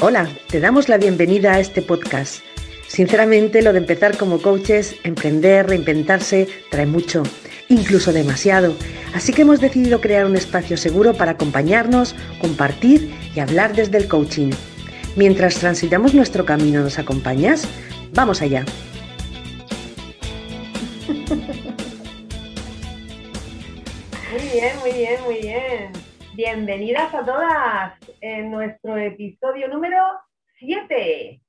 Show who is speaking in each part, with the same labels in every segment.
Speaker 1: Hola, te damos la bienvenida a este podcast. Sinceramente, lo de empezar como coaches, emprender, reinventarse, trae mucho, incluso demasiado. Así que hemos decidido crear un espacio seguro para acompañarnos, compartir y hablar desde el coaching. Mientras transitamos nuestro camino, ¿nos acompañas? Vamos allá.
Speaker 2: Muy bien, muy bien, muy bien. Bienvenidas a todas en nuestro episodio número 7.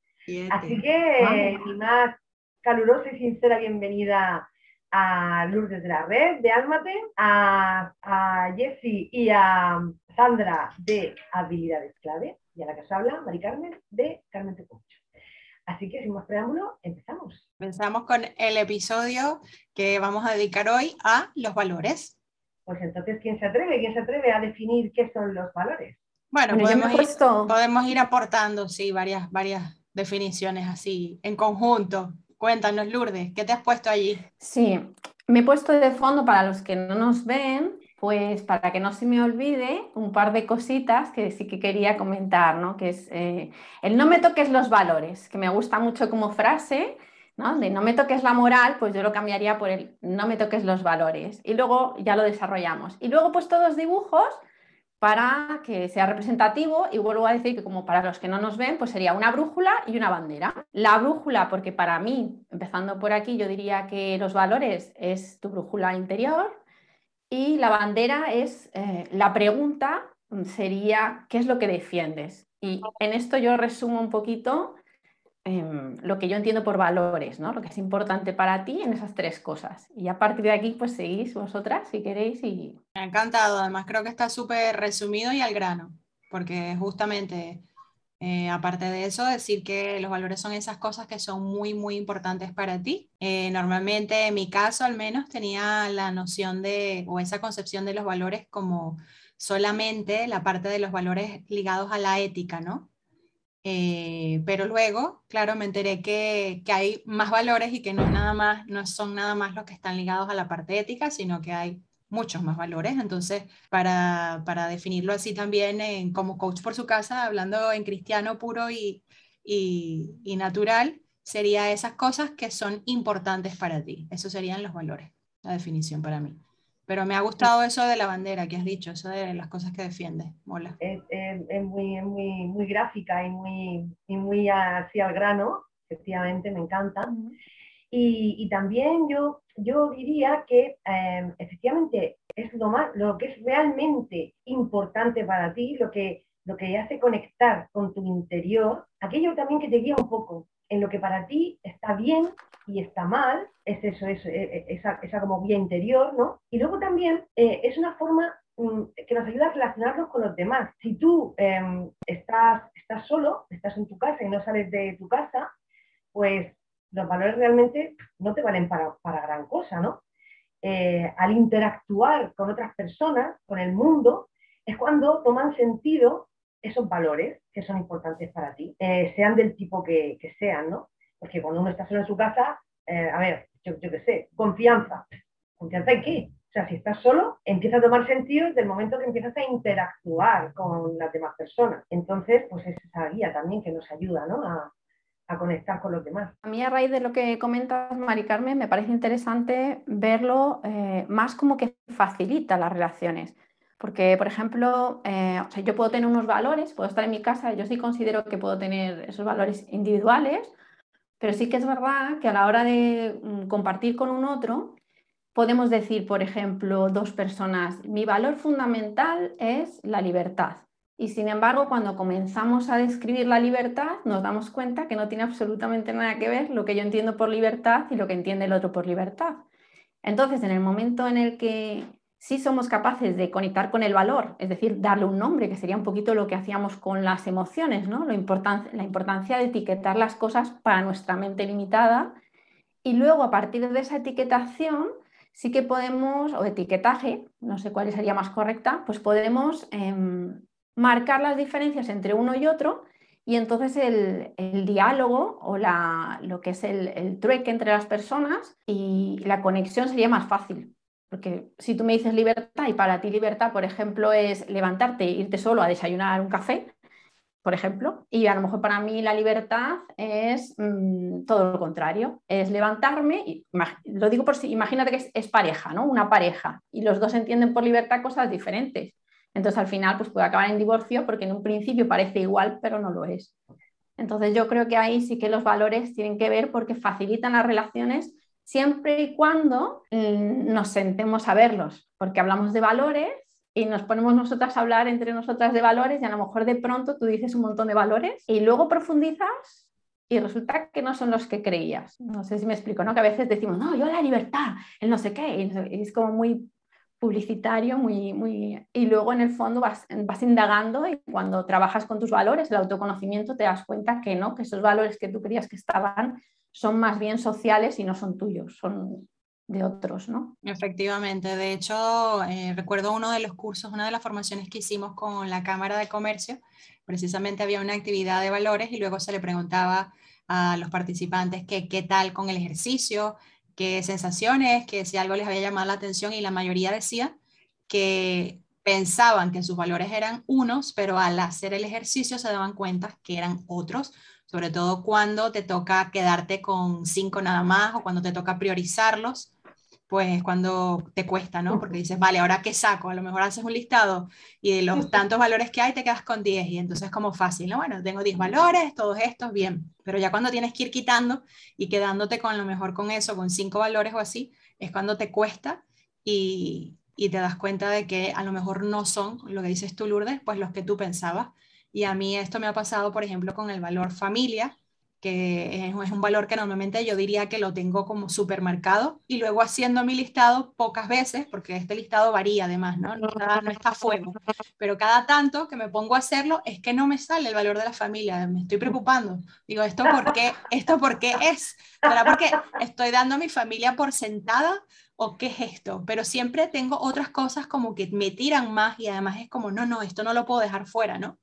Speaker 2: Así que mi más calurosa y sincera bienvenida a Lourdes de la Red de Almate, a, a Jessie y a Sandra de Habilidades Clave y a la que os habla, Mari Carmen de Carmen Tecocho. Así que sin más preámbulo, empezamos.
Speaker 3: Empezamos con el episodio que vamos a dedicar hoy a los valores.
Speaker 2: Pues entonces, ¿quién se atreve? ¿Quién se atreve a definir qué son los valores?
Speaker 3: Bueno, podemos, ir, podemos, ir, aportando, sí, varias, varias definiciones así en conjunto. Cuéntanos, Lourdes, ¿qué te has puesto allí?
Speaker 4: Sí, me he puesto de fondo para los que no nos ven, pues para que no se me olvide un par de cositas que sí que quería comentar, ¿no? Que es eh, el no me toques los valores, que me gusta mucho como frase, ¿no? De no me toques la moral, pues yo lo cambiaría por el no me toques los valores. Y luego ya lo desarrollamos. Y luego he puesto dos dibujos para que sea representativo y vuelvo a decir que como para los que no nos ven, pues sería una brújula y una bandera. La brújula, porque para mí, empezando por aquí, yo diría que los valores es tu brújula interior y la bandera es eh, la pregunta sería ¿qué es lo que defiendes? Y en esto yo resumo un poquito Em, lo que yo entiendo por valores, ¿no? Lo que es importante para ti en esas tres cosas. Y a partir de aquí, pues seguís vosotras si queréis y...
Speaker 3: Me ha encantado, además creo que está súper resumido y al grano, porque justamente, eh, aparte de eso, decir que los valores son esas cosas que son muy, muy importantes para ti. Eh, normalmente, en mi caso al menos, tenía la noción de, o esa concepción de los valores como solamente la parte de los valores ligados a la ética, ¿no? Eh, pero luego, claro, me enteré que, que, hay más valores y que no, nada más, no son nada más los que están ligados a la parte ética, sino que hay muchos más valores. Entonces, para, para definirlo así también como coach por su casa, hablando en cristiano puro y, y, y natural, sería esas cosas que son importantes para ti. Esos serían los valores, la definición para mí. Pero me ha gustado eso de la bandera que has dicho, eso de las cosas que defiende. Mola.
Speaker 2: Es, es, muy, muy, muy gráfica y muy, y muy hacia el grano, efectivamente, me encanta. y, y, también yo, yo diría que em, efectivamente es lo, más, lo que es realmente importante para ti, lo que, lo que hace conectar con tu interior, aquello también que te guía un poco en lo que para ti está bien y está mal, es eso, es, e, e, esa, esa como vía interior, ¿no? Y luego también eh, es una forma mm, que nos ayuda a relacionarnos con los demás. Si tú em, estás, estás solo, estás en tu casa y no sales de tu casa, pues los valores realmente no te valen para, para gran cosa, ¿no? Eh, al interactuar con otras personas, con el mundo, es cuando toman sentido esos valores que son importantes para ti, eh, sean del tipo que, sean, ¿no? Porque cuando uno está solo en su casa, eh, a ver, yo, qué sé, confianza. ¿Confianza en qué? O sea, si estás solo, empieza a tomar sentido desde el momento que empiezas a interactuar con las demás personas. Entonces, pues es esa guía también que nos ayuda, ¿no? A, a conectar con los demás.
Speaker 4: A mí a raíz de lo que comentas, Mari Carmen, me parece interesante verlo eh, más como que facilita las relaciones. Porque, por ejemplo, eh, yo puedo tener unos valores, puedo estar en mi casa, yo sí considero que puedo tener esos valores individuales, pero sí que es verdad que a la hora de mm, compartir con un otro, podemos decir, por ejemplo, dos personas, mi valor fundamental es la libertad. Y sin embargo, cuando comenzamos a describir la libertad, nos damos cuenta que no tiene absolutamente nada que ver lo que yo entiendo por libertad y lo que entiende el otro por libertad. Entonces, en el momento en el que si somos capaces de conectar con el valor, es decir, darle un nombre, que sería un poquito lo que hacíamos con las emociones, ¿no? la importancia de etiquetar las cosas para nuestra mente limitada. Y luego, a partir de esa etiquetación, sí que podemos, o etiquetaje, no sé cuál sería más correcta, pues podemos em, marcar las diferencias entre uno y otro y entonces el, diálogo o la, lo que es el, el trueque entre las personas y la conexión sería más fácil. Porque si tú me dices libertad y para ti libertad, por ejemplo, es levantarte e irte solo a desayunar un café, por ejemplo, y a lo mejor para mí la libertad es mm, todo lo contrario, es levantarme, y, lo digo por si, imagínate que es, pareja, ¿no? Una pareja, y los dos entienden por libertad cosas diferentes. Entonces al final pues puede acabar en divorcio porque en un principio parece igual, pero no lo es. Entonces yo creo que ahí sí que los valores tienen que ver porque facilitan las relaciones siempre y cuando mm, nos sentemos a verlos, porque hablamos de valores y nos ponemos nosotras a hablar entre nosotras de valores y a lo mejor de pronto tú dices un montón de valores y luego profundizas y resulta que no son los que creías. No sé si me explico, ¿no? Que a veces decimos, no, yo la libertad, el no sé qué, y es como muy publicitario, muy, muy... Y luego en el fondo vas, vas indagando y cuando trabajas con tus valores, el autoconocimiento, te das cuenta que no, que esos valores que tú creías que estaban son más bien sociales y no son tuyos, son de otros, ¿no?
Speaker 3: Efectivamente, de hecho, eh, recuerdo uno de los cursos, una de las formaciones que hicimos con la Cámara de Comercio, precisamente había una actividad de valores y luego se le preguntaba a los participantes que, qué tal con el ejercicio, qué sensaciones, que si algo les había llamado la atención y la mayoría decía que pensaban que sus valores eran unos, pero al hacer el ejercicio se daban cuenta que eran otros, sobre todo cuando te toca quedarte con cinco nada más o cuando te toca priorizarlos pues cuando te cuesta, ¿no? Porque dices, vale, ahora qué saco, a lo mejor haces un listado y de los tantos valores que hay te quedas con 10 y entonces es como fácil, ¿no? Bueno, tengo 10 valores, todos estos, bien, pero ya cuando tienes que ir quitando y quedándote con lo mejor con eso, con 5 valores o así, es cuando te cuesta y, y te das cuenta de que a lo mejor no son lo que dices tú, Lourdes, pues los que tú pensabas. Y a mí esto me ha pasado, por ejemplo, con el valor familia, que es, un valor que normalmente yo diría que lo tengo como supermercado y luego haciendo mi listado pocas veces, porque este listado varía además, ¿no? No está, no a fuego, pero cada tanto que me pongo a hacerlo es que no me sale el valor de la familia, me estoy preocupando. Digo, ¿esto por qué, ¿esto por qué es? ¿Será porque estoy dando a mi familia por sentada o qué es esto? Pero siempre tengo otras cosas como que me tiran más y además es como, no, no, esto no lo puedo dejar fuera, ¿no?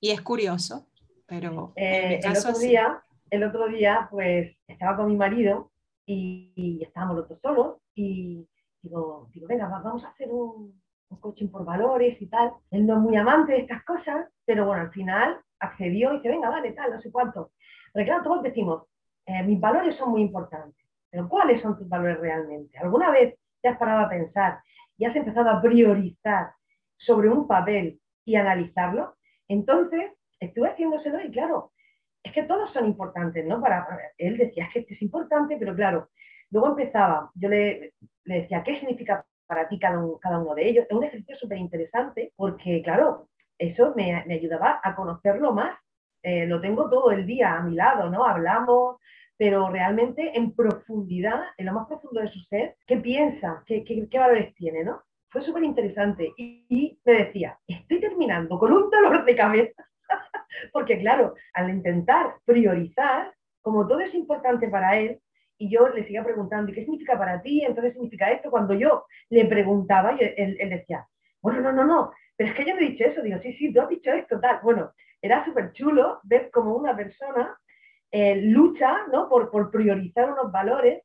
Speaker 3: Y es curioso pero
Speaker 2: eh, el, otro día, el otro día, pues estaba con mi marido y, estábamos los dos solos y digo, digo venga, vamos a hacer un, un coaching por valores y tal. Él no es muy amante de estas cosas, pero bueno, al final accedió y dice, venga, vale, tal, no sé cuánto. Pero claro, todos decimos, eh, mis valores son muy importantes, pero ¿cuáles son tus valores realmente? ¿Alguna vez te has parado a pensar y has empezado a priorizar sobre un papel y analizarlo? Entonces, estuve haciéndoselo y claro, es que todos son importantes, ¿no? Para, él decía que este es importante, pero claro, luego empezaba, yo le, decía, ¿qué significa para ti cada, cada uno de ellos? Es un ejercicio súper interesante porque, claro, eso me, ayudaba a conocerlo más. Eh, lo tengo todo el día a mi lado, ¿no? Hablamos, pero realmente en profundidad, en lo más profundo de su ser, ¿qué piensa? ¿Qué, qué, valores tiene, no? Fue súper interesante y, me decía, estoy terminando con un dolor de cabeza porque claro, al intentar priorizar, como todo es importante para él, y yo le seguía preguntando, ¿y qué significa para ti? Entonces significa esto. Cuando yo le preguntaba, y él, decía, bueno, no, no, no, pero es que yo no he dicho eso. Digo, sí, sí, tú has dicho esto, tal. Bueno, era súper chulo ver cómo una persona eh, lucha ¿no? por, por priorizar unos valores.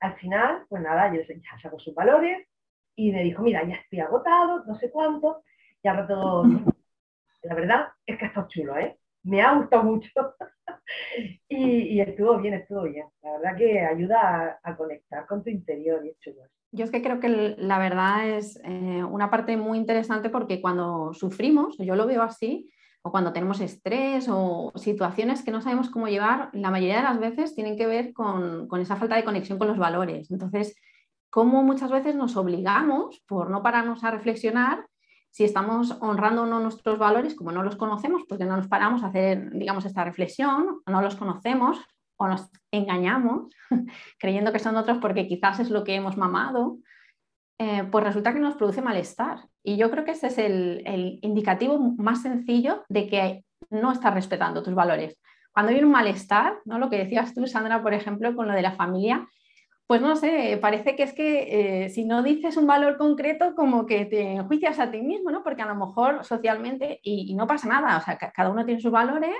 Speaker 2: Al final, pues nada, yo ya sacó sus valores y me dijo, mira, ya estoy agotado, no sé cuánto, y ahora todo la verdad es que ha estado chulo, ¿eh? Me ha gustado mucho y, estuvo bien, estuvo bien. La verdad que ayuda a, conectar con tu interior y es chulo.
Speaker 4: Yo es que creo que la verdad es eh, una parte muy interesante porque cuando sufrimos, yo lo veo así, o cuando tenemos estrés o situaciones que no sabemos cómo llevar, la mayoría de las veces tienen que ver con, con esa falta de conexión con los valores. Entonces, cómo muchas veces nos obligamos, por no pararnos a reflexionar, si estamos honrando o no nuestros valores, como no los conocemos, porque no nos paramos a hacer, digamos, esta reflexión, no los conocemos o nos engañamos creyendo que son otros porque quizás es lo que hemos mamado, eh, pues resulta que nos produce malestar. Y yo creo que ese es el, el indicativo más sencillo de que no estás respetando tus valores. Cuando hay un malestar, ¿no? lo que decías tú, Sandra, por ejemplo, con lo de la familia, pues no sé, parece que es que eh, si no dices un valor concreto, como que te enjuicias a ti mismo, ¿no? Porque a lo mejor socialmente, y, no pasa nada, o sea, cada uno tiene sus valores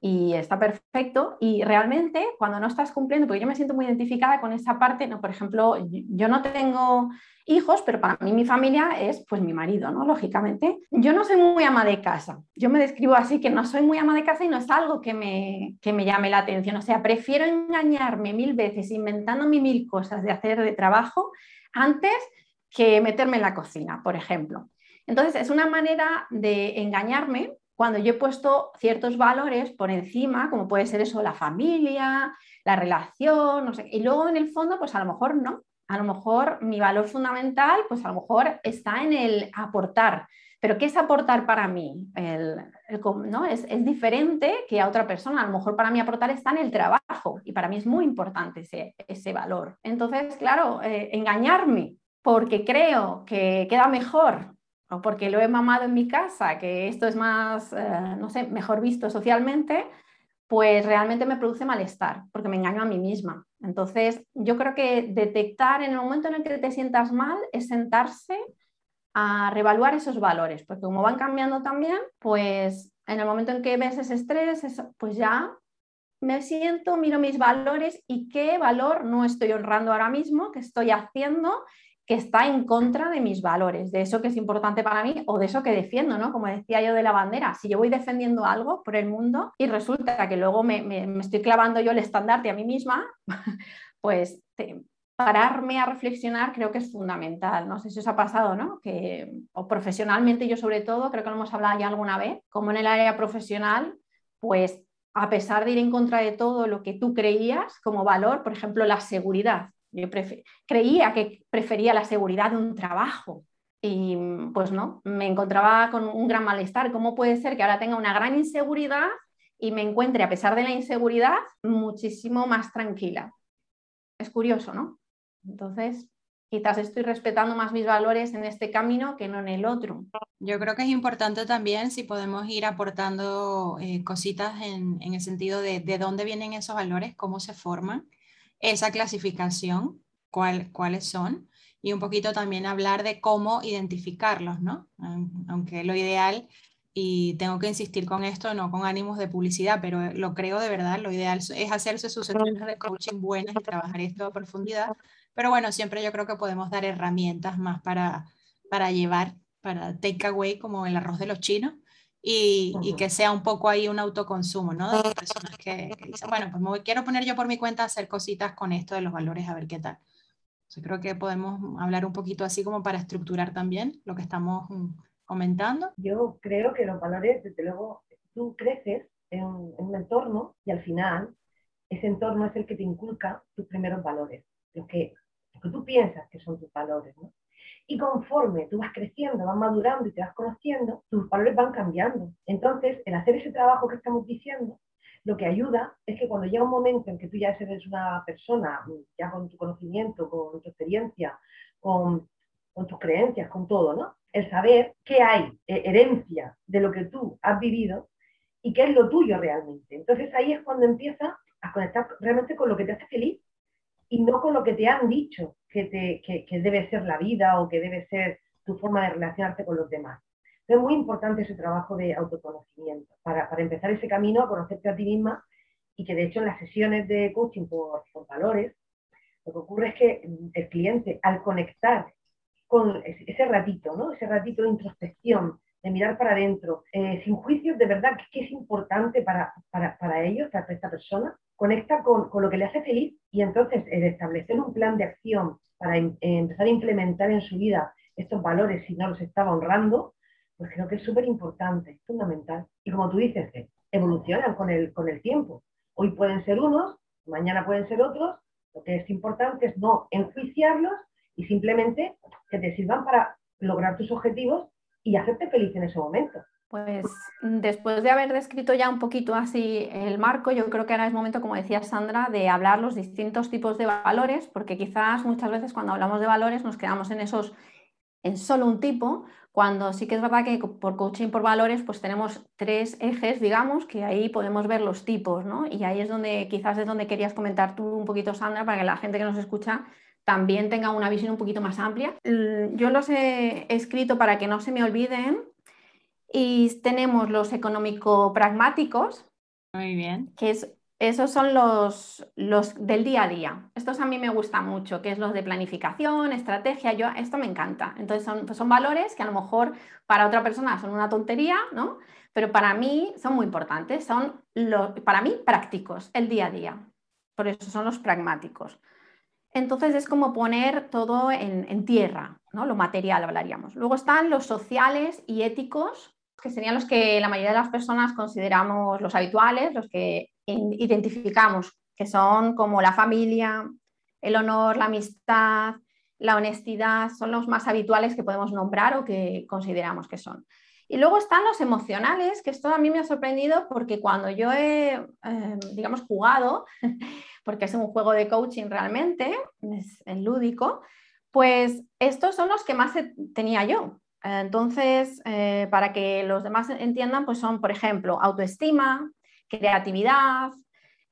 Speaker 4: y está perfecto. Y realmente, cuando no estás cumpliendo, porque yo me siento muy identificada con esa parte, ¿no? Por ejemplo, yo no tengo hijos, pero para mí mi familia es pues mi marido, ¿no? Lógicamente. Yo no soy muy ama de casa. Yo me describo así que no soy muy ama de casa y no es algo que me, que me llame la atención. O sea, prefiero engañarme mil veces inventándome mil cosas de hacer de trabajo antes que meterme en la cocina, por ejemplo. Entonces, es una manera de engañarme cuando yo he puesto ciertos valores por encima, como puede ser eso, la familia, la relación, no sé, y luego en el fondo, pues a lo mejor no, a lo mejor mi valor fundamental, pues a lo mejor está en el aportar. Pero ¿qué es aportar para mí? ¿no? es, diferente que a otra persona. A lo mejor para mí aportar está en el trabajo y para mí es muy importante ese, ese valor. Entonces, claro, eh, engañarme porque creo que queda mejor o porque lo he mamado en mi casa, que esto es más, eh, no sé, mejor visto socialmente, pues realmente me produce malestar, porque me engaño a mí misma. Entonces, yo creo que detectar en el momento en el que te sientas mal es sentarse a reevaluar esos valores, porque como van cambiando también, pues en el momento en que ves ese estrés, pues ya me siento, miro mis valores y qué valor no estoy honrando ahora mismo, qué estoy haciendo que está en contra de mis valores, de eso que es importante para mí o de eso que defiendo, ¿no? Como decía yo de la bandera, si yo voy defendiendo algo por el mundo y resulta que luego me, estoy clavando yo el estandarte a mí misma, pues pararme a reflexionar creo que es fundamental. No sé si os ha pasado, ¿no? Que, o profesionalmente yo sobre todo, creo que lo hemos hablado ya alguna vez, como en el área profesional, pues a pesar de ir en contra de todo lo que tú creías como valor, por ejemplo, la seguridad, yo creía que prefería la seguridad de un trabajo y pues no, me encontraba con un gran malestar. ¿Cómo puede ser que ahora tenga una gran inseguridad y me encuentre, a pesar de la inseguridad, muchísimo más tranquila? Es curioso, ¿no? Entonces, quizás estoy respetando más mis valores en este camino que no en el otro.
Speaker 3: Yo creo que es importante también si podemos ir aportando eh, cositas en, en, el sentido de de dónde vienen esos valores, cómo se forman esa clasificación, cuáles son, y un poquito también hablar de cómo identificarlos, ¿no? Aunque lo ideal, y tengo que insistir con esto, no con ánimos de publicidad, pero lo creo de verdad, lo ideal es hacerse sus sesiones de coaching buenas y trabajar esto a profundidad, pero bueno, siempre yo creo que podemos dar herramientas más para, para llevar, para take away como el arroz de los chinos, y, que sea un poco ahí un autoconsumo, ¿no? De personas que, dicen, bueno, pues me quiero poner yo por mi cuenta a hacer cositas con esto de los valores, a ver qué tal. Yo creo que podemos hablar un poquito así como para estructurar también lo que estamos mm, comentando.
Speaker 2: Yo creo que los valores, desde luego, tú creces en, un entorno y al final ese entorno es el que te inculca tus primeros valores, lo que, lo que tú piensas que son tus valores, ¿no? Y conforme tú vas creciendo, vas madurando y te vas conociendo, tus valores van cambiando. Entonces, el hacer ese trabajo que estamos diciendo, lo que ayuda es que cuando llega un momento en que tú ya eres una persona, ya con tu conocimiento, con tu experiencia, con, con tus creencias, con todo, ¿no? El saber qué hay, eh, herencia de lo que tú has vivido y qué es lo tuyo realmente. Entonces ahí es cuando empiezas a conectar realmente con lo que te hace feliz y no con lo que te han dicho que, te, debe ser la vida o que debe ser tu forma de relacionarte con los demás. es muy importante ese trabajo de autoconocimiento para, empezar ese camino a conocerte a ti misma y que de hecho en las sesiones de coaching por, valores, lo que ocurre es que el cliente al conectar con ese ratito, ¿no? ese ratito de introspección, de mirar para adentro, eh, sin juicios, de verdad, que es importante para, para, ellos, para esta persona, conecta con, lo que le hace feliz y entonces el establecer un plan de acción para em, empezar a implementar en su vida estos valores si no los estaba honrando, pues creo que es súper importante, fundamental. Y como tú dices, evolucionan con el, con el tiempo. Hoy pueden ser unos, mañana pueden ser otros. Lo que es importante es no enjuiciarlos y simplemente que te sirvan para lograr tus objetivos y hacerte feliz en ese momento.
Speaker 4: Pues después de haber descrito ya un poquito así el marco, yo creo que ahora es momento, como decía Sandra, de hablar los distintos tipos de valores, porque quizás muchas veces cuando hablamos de valores nos quedamos en esos, en solo un tipo, cuando sí que es verdad que por coaching por valores pues tenemos tres ejes, digamos, que ahí podemos ver los tipos, ¿no? Y ahí es donde quizás es donde querías comentar tú un poquito, Sandra, para que la gente que nos escucha también tenga una visión un poquito más amplia. Yo los he escrito para que no se me olviden y tenemos los económico-pragmáticos.
Speaker 3: Muy bien.
Speaker 4: Que es esos son los, los del día a día. Estos a mí me gustan mucho, que es los de planificación, estrategia. Yo, esto me encanta. Entonces son, pues son valores que a lo mejor para otra persona son una tontería, ¿no? Pero para mí son muy importantes. Son los, para mí prácticos, el día a día. Por eso son los pragmáticos. Entonces es como poner todo en, tierra, ¿no? Lo material hablaríamos. Luego están los sociales y éticos, que serían los que la mayoría de las personas consideramos los habituales, los que identificamos, que son como la familia, el honor, la amistad, la honestidad, son los más habituales que podemos nombrar o que consideramos que son. Y luego están los emocionales, que esto a mí me ha sorprendido porque cuando yo he, eh, digamos, jugado, porque es un juego de coaching realmente, es lúdico, pues estos son los que más tenía yo. Entonces, eh, para que los demás entiendan, pues son, por ejemplo, autoestima, creatividad,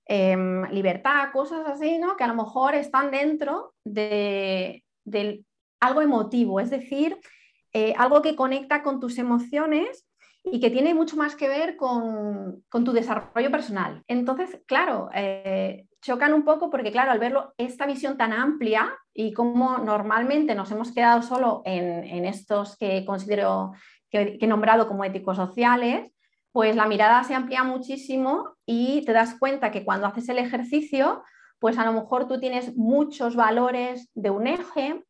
Speaker 4: em, libertad, cosas así, ¿no? Que a lo mejor están dentro de, algo emotivo, es decir, eh, algo que conecta con tus emociones y que tiene mucho más que ver con, tu desarrollo personal. Entonces, claro, eh, chocan un poco porque, claro, al verlo, esta visión tan amplia y como normalmente nos hemos quedado solo en, estos que considero que, que, he nombrado como éticos sociales, pues la mirada se amplía muchísimo y te das cuenta que cuando haces el ejercicio, pues a lo mejor tú tienes muchos valores de un eje,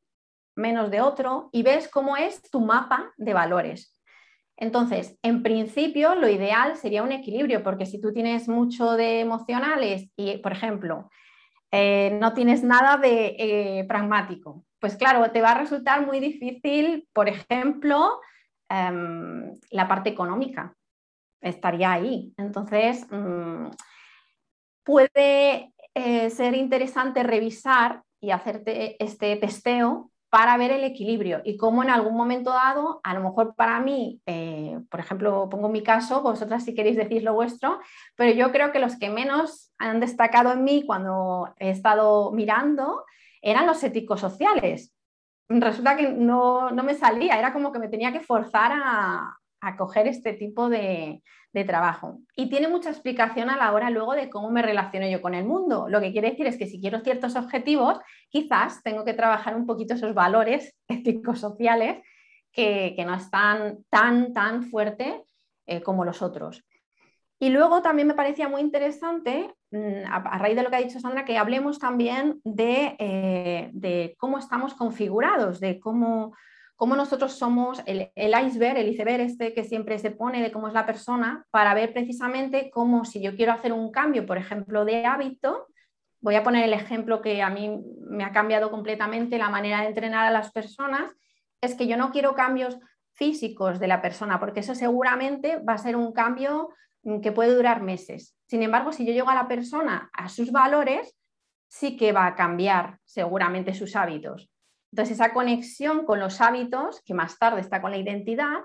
Speaker 4: menos de otro, y ves cómo es tu mapa de valores. Entonces, en principio, lo ideal sería un equilibrio, porque si tú tienes mucho de emocionales y, por ejemplo, eh, no tienes nada de eh, pragmático, pues claro, te va a resultar muy difícil, por ejemplo, em, la parte económica estaría ahí. Entonces, mm, puede eh, ser interesante revisar y hacerte este testeo para ver el equilibrio y cómo en algún momento dado, a lo mejor para mí, eh, por ejemplo, pongo mi caso, vosotras si queréis decir lo vuestro, pero yo creo que los que menos han destacado en mí cuando he estado mirando eran los éticos sociales. Resulta que no, no me salía, era como que me tenía que forzar a, a coger este tipo de, trabajo. Y tiene mucha explicación a la hora luego de cómo me relaciono yo con el mundo. Lo que quiere decir es que si quiero ciertos objetivos, quizás tengo que trabajar un poquito esos valores éticos sociales que, no están tan, tan fuerte eh, como los otros. Y luego también me parecía muy interesante, mm, a, raíz de lo que ha dicho Sandra, que hablemos también de, eh, de cómo estamos configurados, de cómo, cómo nosotros somos el, iceberg, el iceberg este que siempre se pone de cómo es la persona, para ver precisamente cómo si yo quiero hacer un cambio, por ejemplo, de hábito, voy a poner el ejemplo que a mí me ha cambiado completamente la manera de entrenar a las personas, es que yo no quiero cambios físicos de la persona, porque eso seguramente va a ser un cambio que puede durar meses. Sin embargo, si yo llego a la persona a sus valores, sí que va a cambiar seguramente sus hábitos. Entonces, esa conexión con los hábitos, que más tarde está con la identidad,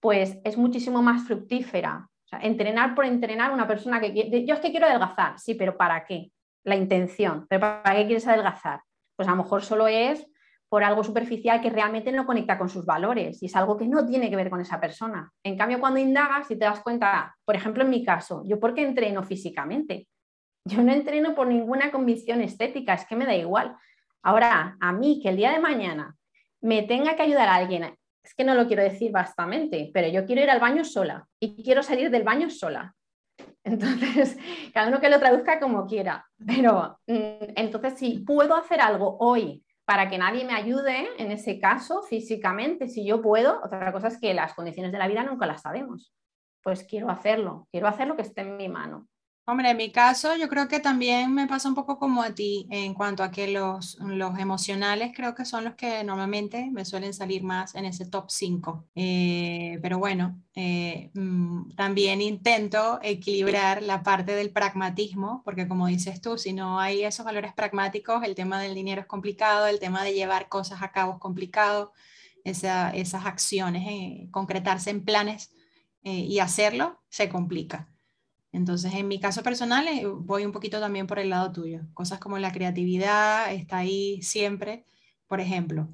Speaker 4: pues es muchísimo más fructífera. entrenar por entrenar una persona que quiere, yo es que quiero adelgazar, sí, pero ¿para qué? La intención, pero ¿para qué quieres adelgazar? Pues a lo mejor solo es por algo superficial que realmente no conecta con sus valores y es algo que no tiene que ver con esa persona. En cambio, cuando indagas y te das cuenta, por ejemplo, en mi caso, ¿yo por qué entreno físicamente? Yo no entreno por ninguna convicción estética, es que me da igual. Ahora, a mí que el día de mañana me tenga que ayudar a alguien, es que no lo quiero decir bastante, pero yo quiero ir al baño sola y quiero salir del baño sola. Entonces, cada uno que lo traduzca como quiera. Pero mm, entonces, si puedo hacer algo hoy para que nadie me ayude, en ese caso, físicamente, si yo puedo, otra cosa es que las condiciones de la vida nunca las sabemos. Pues quiero hacerlo, quiero hacer lo que esté en mi mano.
Speaker 3: Hombre, en mi caso yo creo que también me pasa un poco como a ti en cuanto a que los, los emocionales creo que son los que normalmente me suelen salir más en ese top 5. Eh, pero bueno, eh, mm, también intento equilibrar la parte del pragmatismo, porque como dices tú, si no hay esos valores pragmáticos, el tema del dinero es complicado, el tema de llevar cosas a cabo es complicado, esas acciones, eh, concretarse en planes y hacerlo, se complica. Entonces, en mi caso personal, eh, voy un poquito también por el lado tuyo. Cosas como la creatividad está ahí siempre, por ejemplo.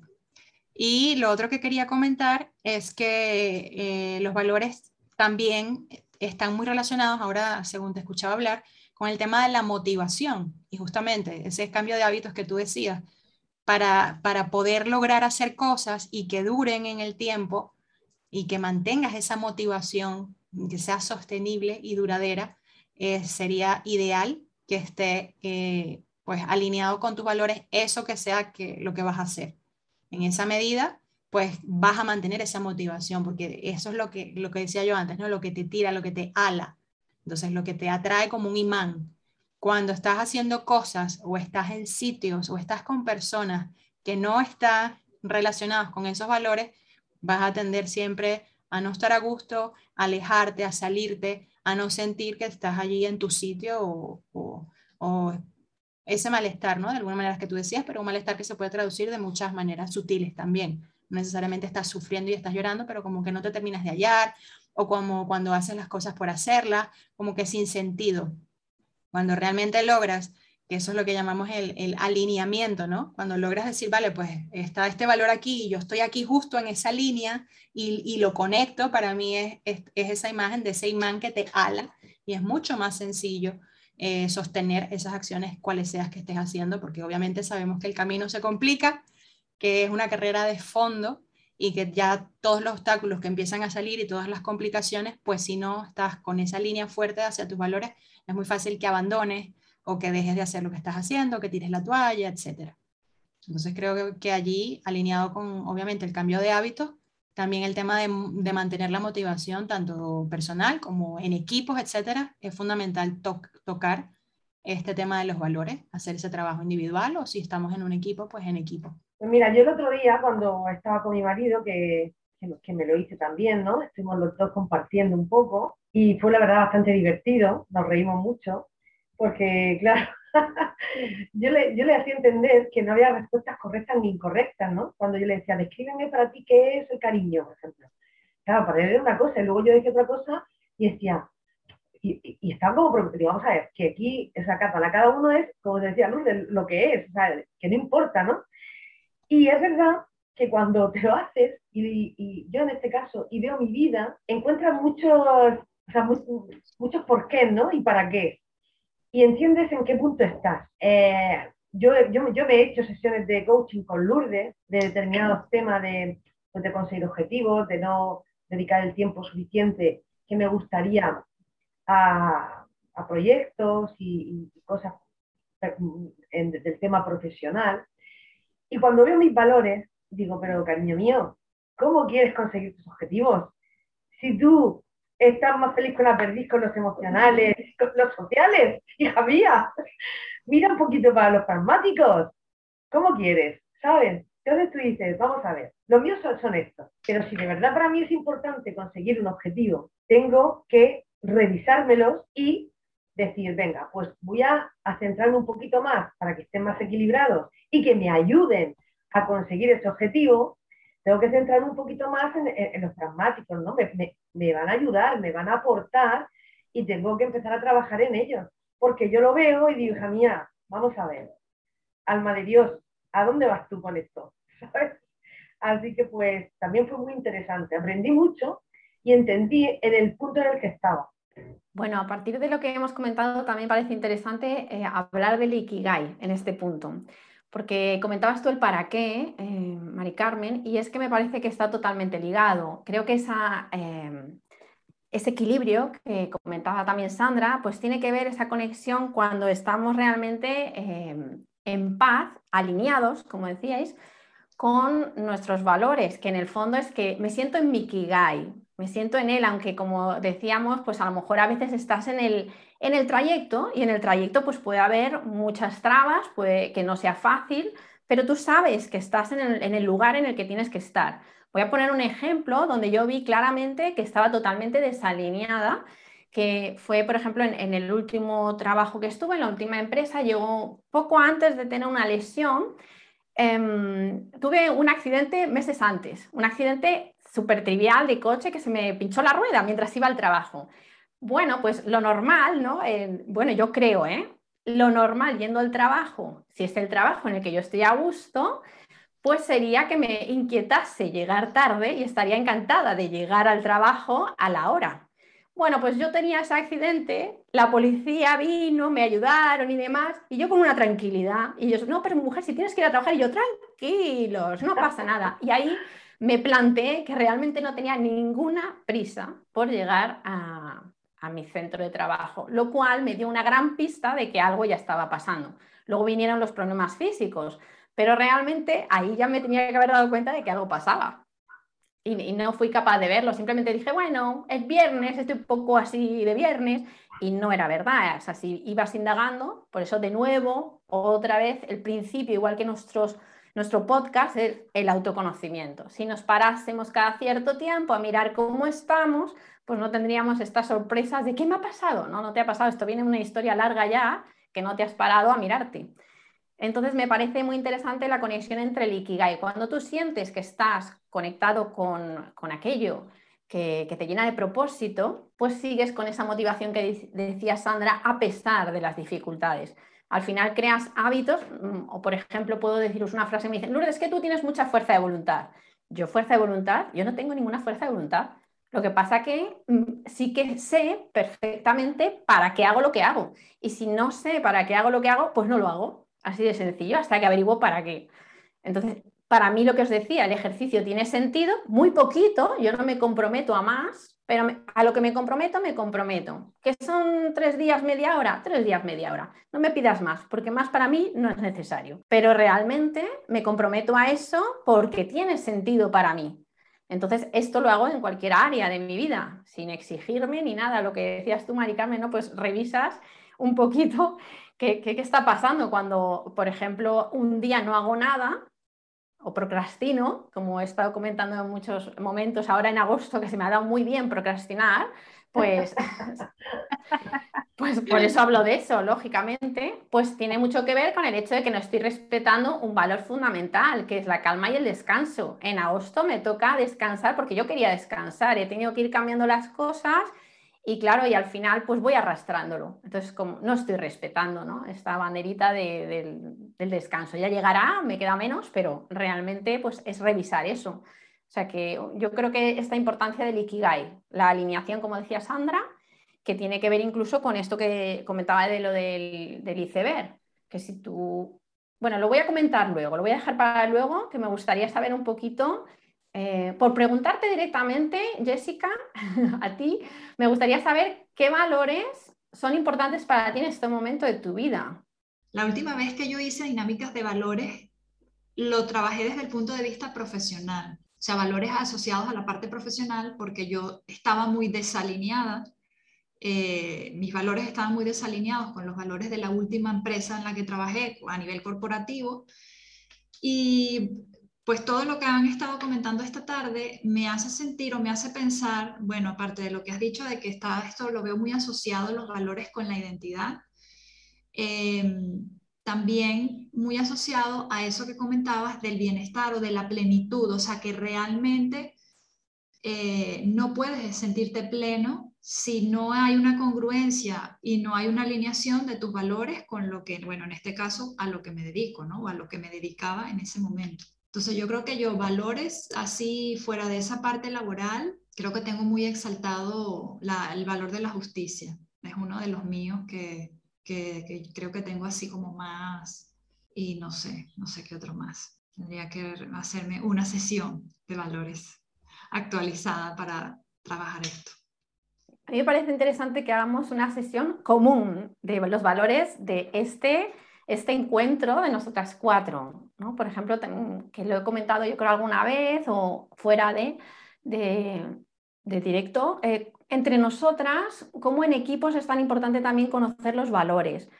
Speaker 3: Y lo otro que quería comentar es que eh, los valores también están muy relacionados, ahora según te escuchaba hablar, con el tema de la motivación y justamente ese cambio de hábitos que tú decías, para, para poder lograr hacer cosas y que duren en el tiempo y que mantengas esa motivación, que sea sostenible y duradera, eh, sería ideal que esté eh, pues alineado con tus valores eso que sea que, lo que vas a hacer. En esa medida, pues vas a mantener esa motivación, porque eso es lo que, lo que decía yo antes, ¿no? lo que te tira, lo que te ala. Entonces, lo que te atrae como un imán. Cuando estás haciendo cosas o estás en sitios o estás con personas que no están relacionadas con esos valores, vas a tender siempre a no estar a gusto, a alejarte, a salirte, a no sentir que estás allí en tu sitio o, o, ese malestar, ¿no? De alguna manera que tú decías, pero un malestar que se puede traducir de muchas maneras sutiles también. No necesariamente estás sufriendo y estás llorando, pero como que no te terminas de hallar, o como cuando haces las cosas por hacerlas, como que sin sentido. Cuando realmente logras que eso es lo que llamamos el, alineamiento, ¿no? Cuando logras decir, vale, pues está este valor aquí y yo estoy aquí justo en esa línea y, lo conecto, para mí es, esa imagen de ese imán que te ala y es mucho más sencillo eh, sostener esas acciones, cuales seas que estés haciendo, porque obviamente sabemos que el camino se complica, que es una carrera de fondo y que ya todos los obstáculos que empiezan a salir y todas las complicaciones, pues si no estás con esa línea fuerte hacia tus valores, es muy fácil que abandones, o que dejes de hacer lo que estás haciendo, que tires la toalla, etc. Entonces creo que, allí, alineado con obviamente el cambio de hábitos, también el tema de, mantener la motivación, tanto personal como en equipos, etcétera, es fundamental tocar este tema de los valores, hacer ese trabajo individual o si estamos en un equipo, pues en equipo.
Speaker 2: Pues mira, yo el otro día cuando estaba con mi marido, que, que me lo hice también, ¿no? Estuvimos los dos compartiendo un poco y fue la verdad bastante divertido, nos reímos mucho porque claro, yo, le, yo le hacía entender que no había respuestas correctas ni incorrectas, ¿no? Cuando yo le decía, descríbeme para ti qué es el cariño, por ejemplo. Claro, para él era una cosa, y luego yo decía otra cosa y decía, y, y, estaba como preocupado, vamos a ver, que aquí, esa para cada uno es, como decía Lourdes, lo que es, o sea, que no importa, ¿no? Y es verdad que cuando te lo haces, y, y yo en este caso, y veo mi vida, encuentras muchos, o sea, muchos por qué, ¿no? Y para qué y entiendes en qué punto estás. Eh, yo, yo, yo, me he hecho sesiones de coaching con Lourdes de determinados temas de, pues, de conseguir objetivos, de no dedicar el tiempo suficiente que me gustaría a, a proyectos y, cosas del tema profesional. Y cuando veo mis valores, digo, pero cariño mío, ¿cómo quieres conseguir tus objetivos? Si tú estás más feliz con la perdiz, con los emocionales, con los sociales, hija mía. Mira un poquito para los pragmáticos. ¿Cómo quieres? ¿Sabes? Entonces tú dices, vamos a ver, los míos son, estos, pero si de verdad para mí es importante conseguir un objetivo, tengo que revisármelos y decir, venga, pues voy a, centrarme un poquito más para que estén más equilibrados y que me ayuden a conseguir ese objetivo, tengo que centrarme un poquito más en, los pragmáticos, ¿no? Me, van a ayudar, me van a aportar y tengo que empezar a trabajar en ellos. Porque yo lo veo y digo, hija mía, vamos a ver, alma de Dios, ¿a dónde vas tú con esto? Así que pues también fue muy interesante, aprendí mucho y entendí en el punto en el que estaba.
Speaker 4: Bueno, a partir de lo que hemos comentado, también parece interesante eh, hablar del Ikigai en este punto porque comentabas tú el para qué, eh, Mari Carmen, y es que me parece que está totalmente ligado. Creo que esa, em, ese equilibrio que comentaba también Sandra, pues tiene que ver esa conexión cuando estamos realmente em, en paz, alineados, como decíais, con nuestros valores, que en el fondo es que me siento en mi Kigai, me siento en él, aunque como decíamos, pues a lo mejor a veces estás en el, en el trayecto y en el trayecto pues puede haber muchas trabas, puede que no sea fácil, pero tú sabes que estás en el, lugar en el que tienes que estar. Voy a poner un ejemplo donde yo vi claramente que estaba totalmente desalineada, que fue, por ejemplo, en, el último trabajo que estuve, en la última empresa, llegó poco antes de tener una lesión. Em, tuve un accidente meses antes, un accidente súper trivial de coche que se me pinchó la rueda mientras iba al trabajo. Bueno, pues lo normal, ¿no? bueno, yo creo, ¿eh? Lo normal yendo al trabajo, si es el trabajo en el que yo estoy a gusto, pues sería que me inquietase llegar tarde y estaría encantada de llegar al trabajo a la hora. Bueno, pues yo tenía ese accidente, la policía vino, me ayudaron y demás, y yo con una tranquilidad. Y yo, no, pero mujer, si tienes que ir a trabajar, y yo, tranquilos, no pasa nada. Y ahí me planteé que realmente no tenía ninguna prisa por llegar a, mi centro de trabajo, lo cual me dio una gran pista de que algo ya estaba pasando. Luego vinieron los problemas físicos, pero realmente ahí ya me tenía que haber dado cuenta de que algo pasaba y, no fui capaz de verlo. Simplemente dije, bueno, es viernes, estoy un poco así de viernes y no era verdad. O sea, ibas indagando, por eso de nuevo, otra vez, el principio, igual que nuestros, nuestro podcast, es el autoconocimiento. Si nos parásemos cada cierto tiempo a mirar cómo estamos, pues no tendríamos estas sorpresas de qué me ha pasado. No, no te ha pasado, esto viene una historia larga ya que no te has parado a mirarte. Entonces me parece muy interesante la conexión entre el Ikigai. Cuando tú sientes que estás conectado con, aquello que, te llena de propósito, pues sigues con esa motivación que decía Sandra a pesar de las dificultades. Al final creas hábitos, mm, o por ejemplo puedo deciros una frase, me dicen, Lourdes, es que tú tienes mucha fuerza de voluntad. Yo fuerza de voluntad, yo no tengo ninguna fuerza de voluntad. Lo que pasa que mm, sí que sé perfectamente para qué hago lo que hago. Y si no sé para qué hago lo que hago, pues no lo hago. Así de sencillo, hasta que averiguo para qué. Entonces, para mí lo que os decía, el ejercicio tiene sentido, muy poquito, yo no me comprometo a más, pero a lo que me comprometo, me comprometo. ¿Que son tres días, media hora? Tres días, media hora. No me pidas más, porque más para mí no es necesario. Pero realmente me comprometo a eso porque tiene sentido para mí. Entonces, esto lo hago en cualquier área de mi vida, sin exigirme ni nada. Lo que decías tú, Mari Carmen, ¿no? pues revisas un poquito ¿Qué, está pasando cuando, por ejemplo, un día no hago nada o procrastino, como he estado comentando en muchos momentos ahora en agosto, que se me ha dado muy bien procrastinar, pues, pues por eso hablo de eso, lógicamente, pues tiene mucho que ver con el hecho de que no estoy respetando un valor fundamental, que es la calma y el descanso. En agosto me toca descansar porque yo quería descansar, he tenido que ir cambiando las cosas y claro, y al final pues voy arrastrándolo. Entonces, como no estoy respetando ¿no? esta banderita del, descanso. Ya llegará, me queda menos, pero realmente pues es revisar eso. O sea que yo creo que esta importancia del Ikigai, la alineación, como decía Sandra, que tiene que ver incluso con esto que comentaba de lo del, del iceberg, que si tú... Bueno, lo voy a comentar luego, lo voy a dejar para luego, que me gustaría saber un poquito eh, por preguntarte directamente, Jessica, a ti, me gustaría saber qué valores son importantes para ti en este momento de tu vida.
Speaker 5: La última vez que yo hice dinámicas de valores, lo trabajé desde el punto de vista profesional, o sea, valores asociados a la parte profesional, porque yo estaba muy desalineada, eh, mis valores estaban muy desalineados con los valores de la última empresa en la que trabajé a nivel corporativo. Y pues todo lo que han estado comentando esta tarde me hace sentir o me hace pensar, bueno, aparte de lo que has dicho de que está, esto lo veo muy asociado los valores con la identidad, em, también muy asociado a eso que comentabas del bienestar o de la plenitud, o sea, que realmente eh, no puedes sentirte pleno si no hay una congruencia y no hay una alineación de tus valores con lo que, bueno, en este caso, a lo que me dedico, ¿no? O a lo que me dedicaba en ese momento. Entonces yo creo que yo valores así fuera de esa parte laboral, creo que tengo muy exaltado el valor de la justicia. Es uno de los míos que, que, creo que tengo así como más, y no sé, no sé qué otro más. Tendría que hacerme una sesión de valores actualizada para trabajar esto.
Speaker 4: A mí me parece interesante que hagamos una sesión común de los valores de este este encuentro de nosotras cuatro. Por ejemplo, que lo he comentado yo creo alguna vez o fuera de, de, directo, eh, entre nosotras, como en equipos es tan importante también conocer los valores,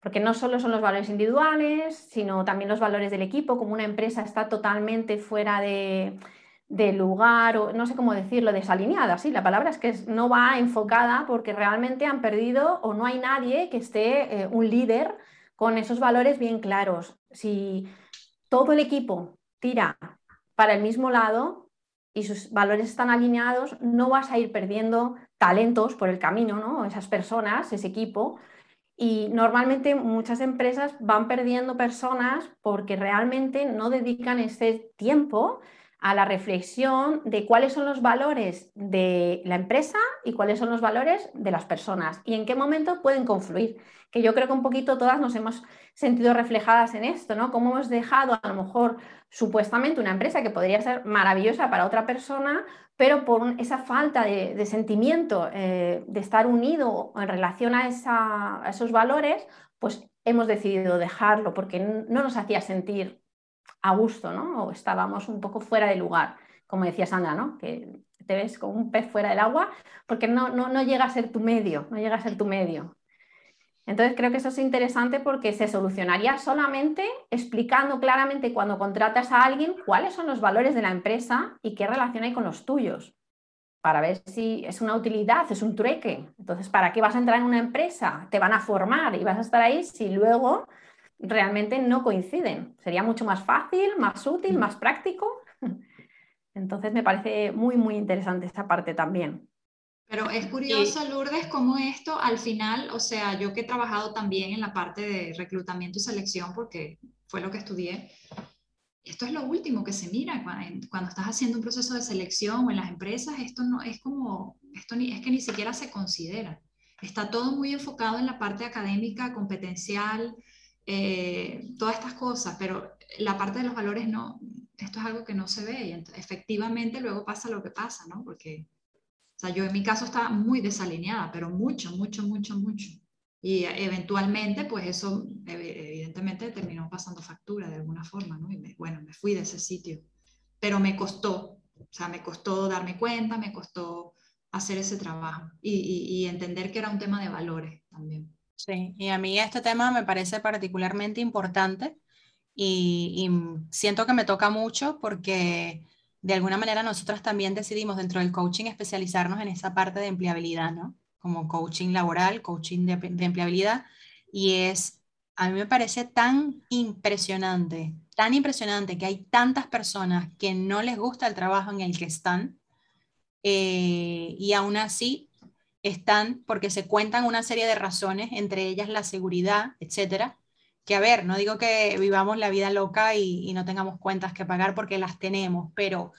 Speaker 4: porque no solo son los valores individuales, sino también los valores del equipo, como una empresa está totalmente fuera de, lugar, o no sé cómo decirlo, desalineada, sí, la palabra es que no va enfocada porque realmente han perdido o no hay nadie que esté, eh, un líder, con esos valores bien claros. Si todo el equipo tira para el mismo lado y sus valores están alineados, no vas a ir perdiendo talentos por el camino, ¿no? Esas personas, ese equipo. Y normalmente muchas empresas van perdiendo personas porque realmente no dedican ese tiempo a la reflexión de cuáles son los valores de la empresa y cuáles son los valores de las personas y en qué momento pueden confluir. Que yo creo que un poquito todas nos hemos sentido reflejadas en esto, ¿no? Cómo hemos dejado a lo mejor supuestamente una empresa que podría ser maravillosa para otra persona, pero por esa falta de, sentimiento, eh, de estar unido en relación a, a esos valores, pues hemos decidido dejarlo porque no nos hacía sentir a gusto, ¿no? O estábamos un poco fuera de lugar, como decía Sandra, ¿no? Que te ves como un pez fuera del agua porque no, no, no llega a ser tu medio, no llega a ser tu medio. Entonces creo que eso es interesante porque se solucionaría solamente explicando claramente cuando contratas a alguien cuáles son los valores de la empresa y qué relación hay con los tuyos, para ver si es una utilidad, es un trueque. Entonces, ¿para qué vas a entrar en una empresa? Te van a formar y vas a estar ahí si luego realmente no coinciden. Sería mucho más fácil, más útil, más práctico. Entonces me parece muy, muy interesante esa parte también.
Speaker 5: Pero es curioso, Lourdes, cómo esto al final, o sea, yo que he trabajado también en la parte de reclutamiento y selección, porque fue lo que estudié, esto es lo último que se mira cuando, estás haciendo un proceso de selección o en las empresas, esto no es como, esto ni, es que ni siquiera se considera. Está todo muy enfocado en la parte académica, competencial, eh, todas estas cosas, pero la parte de los valores no, esto es algo que no se ve y efectivamente luego pasa lo que pasa, ¿no? Porque, o sea, yo en mi caso estaba muy desalineada, pero mucho, mucho, mucho, mucho. Y eventualmente, pues eso evidentemente terminó pasando factura de alguna forma, ¿no? Y bueno, me fui de ese sitio, pero me costó, o sea, me costó darme cuenta, me costó hacer ese trabajo y entender que era un tema de valores también.
Speaker 3: Sí, y a mí este tema me parece particularmente importante y, siento que me toca mucho porque de alguna manera nosotros también decidimos dentro del coaching especializarnos en esa parte de empleabilidad, ¿no? Como coaching laboral, coaching de, de empleabilidad. Y es, a mí me parece tan impresionante, tan impresionante que hay tantas personas que no les gusta el trabajo en el que están eh, y aún así están porque se cuentan una serie de razones, entre ellas la seguridad, etcétera. Que a ver, no digo que vivamos la vida loca y, no tengamos cuentas que pagar porque las tenemos, pero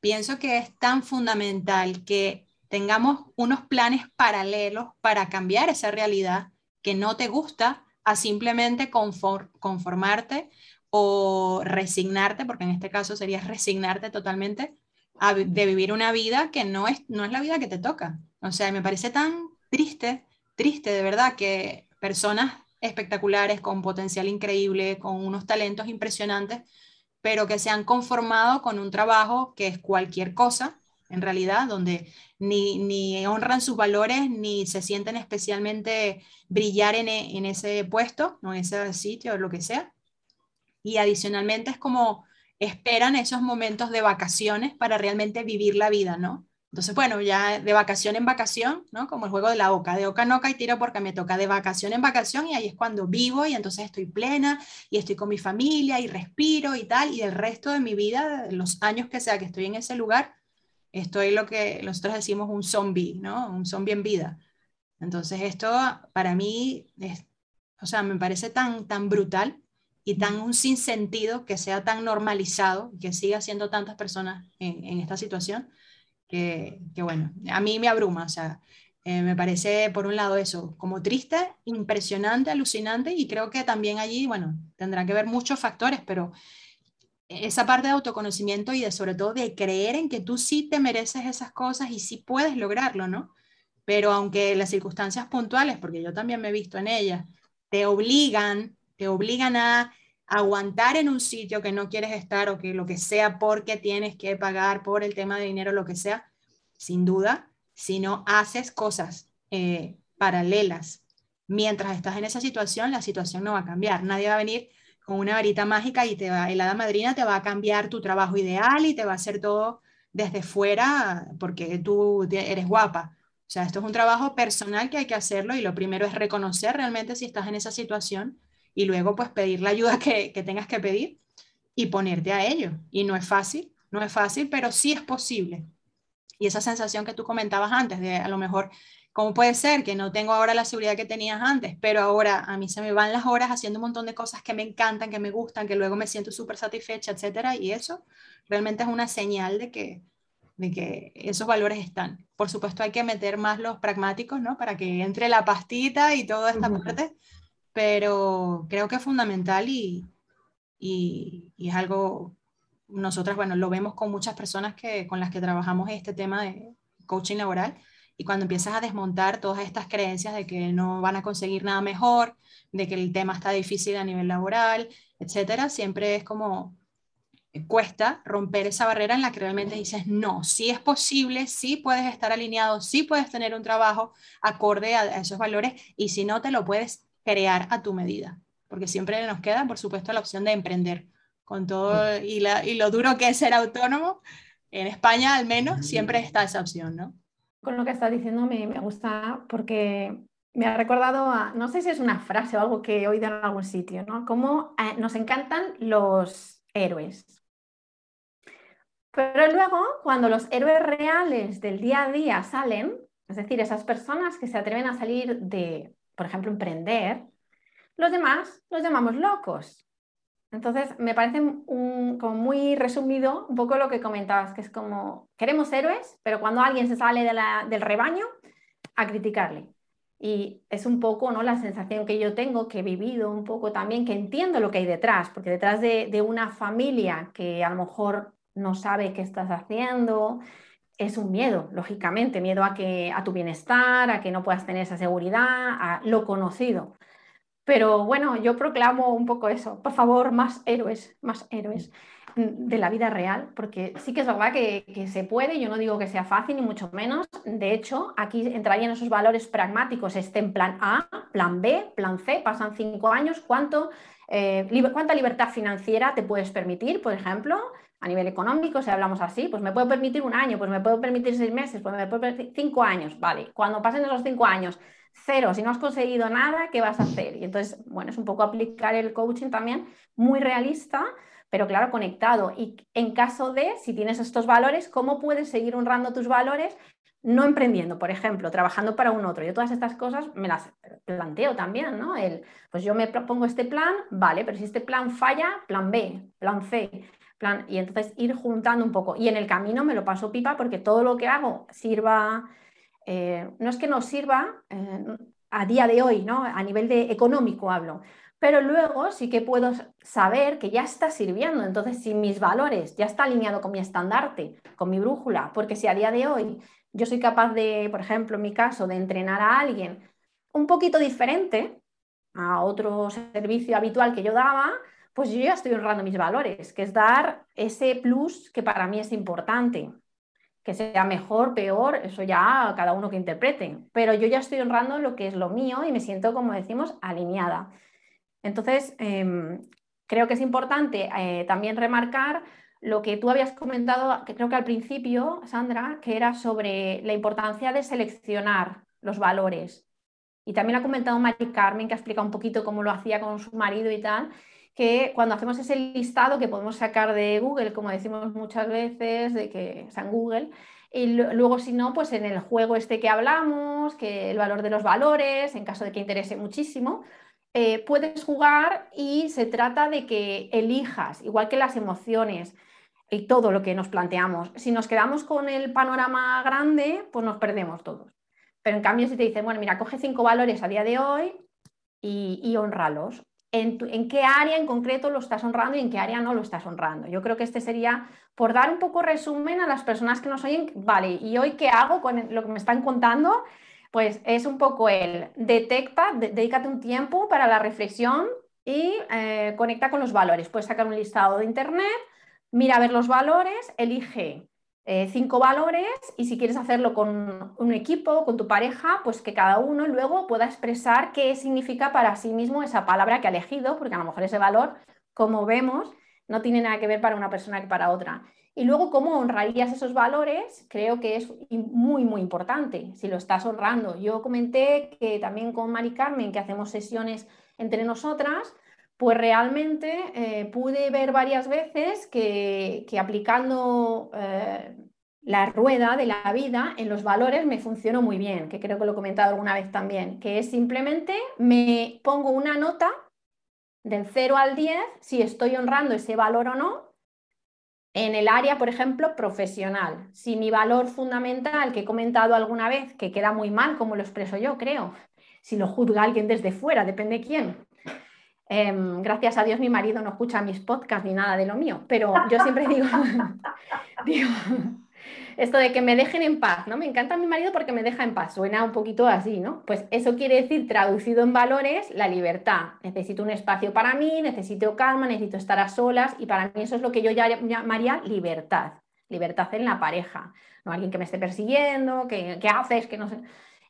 Speaker 3: pienso que es tan fundamental que tengamos unos planes paralelos para cambiar esa realidad que no te gusta a simplemente conformarte o resignarte, porque en este caso sería resignarte totalmente de vivir una vida que no es, no es la vida que te toca. O sea, me parece tan triste, triste de verdad, que personas espectaculares, con potencial increíble, con unos talentos impresionantes, pero que se han conformado con un trabajo que es cualquier cosa, en realidad, donde ni, ni honran sus valores, ni se sienten especialmente brillar en, en ese puesto, o en ese sitio, o lo que sea. Y adicionalmente es como esperan esos momentos de vacaciones para realmente vivir la vida, ¿no? Entonces, bueno, ya de vacación en vacación, ¿no? Como el juego de la oca, de oca en oca y tiro porque me toca de vacación en vacación y ahí es cuando vivo y entonces estoy plena y estoy con mi familia y respiro y tal, y el resto de mi vida, los años que sea que estoy en ese lugar, estoy lo que nosotros decimos un zombie, ¿no? Un zombie en vida. Entonces, esto para mí, es, o sea, me parece tan, tan brutal y tan un sinsentido que sea tan normalizado, que siga siendo tantas personas en, en esta situación que, bueno, a mí me abruma, o sea, eh, me parece por un lado eso, como triste, impresionante, alucinante y creo que también allí, bueno, tendrán que ver muchos factores, pero esa parte de autoconocimiento y de sobre todo de creer en que tú sí te mereces esas cosas y sí puedes lograrlo, ¿no? Pero aunque las circunstancias puntuales, porque yo también me he visto en ellas, te obligan, te obligan a aguantar en un sitio que no quieres estar o que lo que sea porque tienes que pagar por el tema de dinero, lo que sea, sin duda, si no haces cosas eh, paralelas mientras estás en esa situación, la situación no va a cambiar. Nadie va a venir con una varita mágica y te va, el hada madrina te va a cambiar tu trabajo ideal y te va a hacer todo desde fuera porque tú eres guapa. O sea, esto es un trabajo personal que hay que hacerlo y lo primero es reconocer realmente si estás en esa situación y luego pues pedir la ayuda que, tengas que pedir y ponerte a ello. Y no es fácil, no es fácil, pero sí es posible. Y esa sensación que tú comentabas antes de a lo mejor ¿cómo puede ser que no tengo ahora la seguridad que tenías antes, pero ahora a mí se me van las horas haciendo un montón de cosas que me encantan, que me gustan, que luego me siento súper satisfecha, etcétera? Y eso realmente es una señal de que, de que esos valores están. Por supuesto hay que meter más los pragmáticos, ¿no? Para que entre la pastita y toda esta parte, pero creo que es fundamental y, y, y es algo nosotras, bueno, lo vemos con muchas personas que, con las que trabajamos este tema de coaching laboral y cuando empiezas a desmontar todas estas creencias de que no van a conseguir nada mejor, de que el tema está difícil a nivel laboral, etcétera, siempre es como eh, cuesta romper esa barrera en la que realmente dices, no, sí es posible, sí puedes estar alineado, sí puedes tener un trabajo acorde a, esos valores y si no, te lo puedes crear a tu medida, porque siempre nos queda, por supuesto, la opción de emprender con todo y, la, y lo duro que es ser autónomo, en España al menos siempre está esa opción, ¿no?
Speaker 4: Con lo que estás diciendo me, me gusta porque me ha recordado a, no sé si es una frase o algo que he oído en algún sitio, ¿no? Como eh, nos encantan los héroes. Pero luego, cuando los héroes reales del día a día salen, es decir, esas personas que se atreven a salir de, por ejemplo, emprender, los demás los llamamos locos. Entonces, me parece como muy resumido un poco lo que comentabas, que es como, queremos héroes, pero cuando alguien se sale del rebaño, a criticarle. Y es un poco ¿no? la sensación que yo tengo, que he vivido un poco también, que entiendo lo que hay detrás, porque detrás de, una familia que a lo mejor no sabe qué estás haciendo, es un miedo, lógicamente, miedo a, que, a tu bienestar, a que no puedas tener esa seguridad, a lo conocido. Pero bueno, yo proclamo un poco eso. Por favor, más héroes, más héroes de la vida real, porque sí que es verdad que, se puede, yo no digo que sea fácil, ni mucho menos. De hecho, aquí entrarían esos valores pragmáticos, este en plan A, plan B, plan C, pasan cinco años, ¿cuánto, eh, ¿cuánta libertad financiera te puedes permitir, por ejemplo? A nivel económico, si hablamos así, pues me puedo permitir un año, pues me puedo permitir seis meses, pues me puedo permitir cinco años, vale. Cuando pasen esos cinco años, cero, si no has conseguido nada, ¿qué vas a hacer? Y entonces, bueno, es un poco aplicar el coaching también muy realista, pero claro, conectado. Y en caso de, si tienes estos valores, ¿cómo puedes seguir honrando tus valores? No emprendiendo, por ejemplo, trabajando para un otro. Yo todas estas cosas me las planteo también, ¿no? El, pues yo me pongo este plan, vale, pero si este plan falla, plan B, plan C, Y entonces ir juntando un poco. Y en el camino me lo paso pipa porque todo lo que hago sirva eh, no es que nos sirva eh, a día de hoy, ¿no? a nivel de económico hablo, pero luego sí que puedo saber que ya está sirviendo. Entonces, si mis valores ya está alineado con mi estandarte, con mi brújula, porque si a día de hoy yo soy capaz de, por ejemplo, en mi caso, de entrenar a alguien un poquito diferente a otro servicio habitual que yo daba, pues yo ya estoy honrando mis valores, que es dar ese plus que para mí es importante que sea mejor, peor, eso ya cada uno que interprete. Pero yo ya estoy honrando lo que es lo mío y me siento, como decimos, alineada. Entonces, em, creo que es importante eh, también remarcar lo que tú habías comentado, que creo que al principio, Sandra, que era sobre la importancia de seleccionar los valores. Y también ha comentado Mari Carmen, que ha explicado un poquito cómo lo hacía con su marido y tal que cuando hacemos ese listado que podemos sacar de Google, como decimos muchas veces, de que está en Google, y luego si no, pues en el juego este que hablamos, que el valor de los valores, en caso de que interese muchísimo, eh, puedes jugar y se trata de que elijas, igual que las emociones y todo lo que nos planteamos. Si nos quedamos con el panorama grande, pues nos perdemos todos. Pero en cambio, si te dicen, bueno, mira, coge cinco valores a día de hoy y, y honralos en, qué área en concreto lo estás honrando y en qué área no lo estás honrando. Yo creo que este sería, por dar un poco resumen a las personas que nos oyen, vale, ¿y hoy qué hago con lo que me están contando? Pues es un poco el detecta, dedícate un tiempo para la reflexión y eh, conecta con los valores. Puedes sacar un listado de internet, mira a ver los valores, elige eh, cinco valores y si quieres hacerlo con un equipo, con tu pareja, pues que cada uno luego pueda expresar qué significa para sí mismo esa palabra que ha elegido, porque a lo mejor ese valor, como vemos, no tiene nada que ver para una persona que para otra. Y luego, cómo honrarías esos valores, creo que es muy, muy importante, si lo estás honrando. Yo comenté que también con Mari Carmen, que hacemos sesiones entre nosotras, pues realmente eh, pude ver varias veces que, aplicando eh, la rueda de la vida en los valores me funcionó muy bien, que creo que lo he comentado alguna vez también, que es simplemente me pongo una nota del 0 al 10 si estoy honrando ese valor o no en el área, por ejemplo, profesional. Si mi valor fundamental que he comentado alguna vez, que queda muy mal como lo expreso yo, creo, si lo juzga alguien desde fuera, depende quién. Em, gracias a Dios mi marido no escucha mis podcasts ni nada de lo mío, pero yo siempre digo, digo esto de que me dejen en paz, ¿no? Me encanta mi marido porque me deja en paz, suena un poquito así, ¿no? Pues eso quiere decir, traducido en valores, la libertad. Necesito un espacio para mí, necesito calma, necesito estar a solas y para mí eso es lo que yo llamaría libertad, libertad en la pareja, no alguien que me esté persiguiendo, que, haces, que no sé.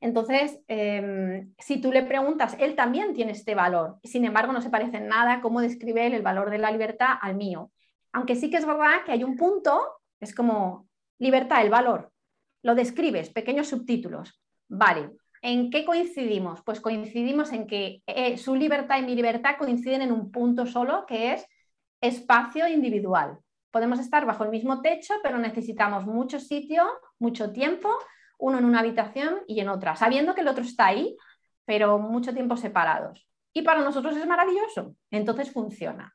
Speaker 4: Entonces, em, si tú le preguntas, él también tiene este valor, sin embargo no se parece en nada cómo describe él el valor de la libertad al mío. Aunque sí que es verdad que hay un punto, es como Libertad, el valor. Lo describes, pequeños subtítulos. Vale. ¿En qué coincidimos? Pues coincidimos en que eh, su libertad y mi libertad coinciden en un punto solo, que es espacio individual. Podemos estar bajo el mismo techo, pero necesitamos mucho sitio, mucho tiempo, uno en una habitación y en otra, sabiendo que el otro está ahí, pero mucho tiempo separados. Y para nosotros es maravilloso, entonces funciona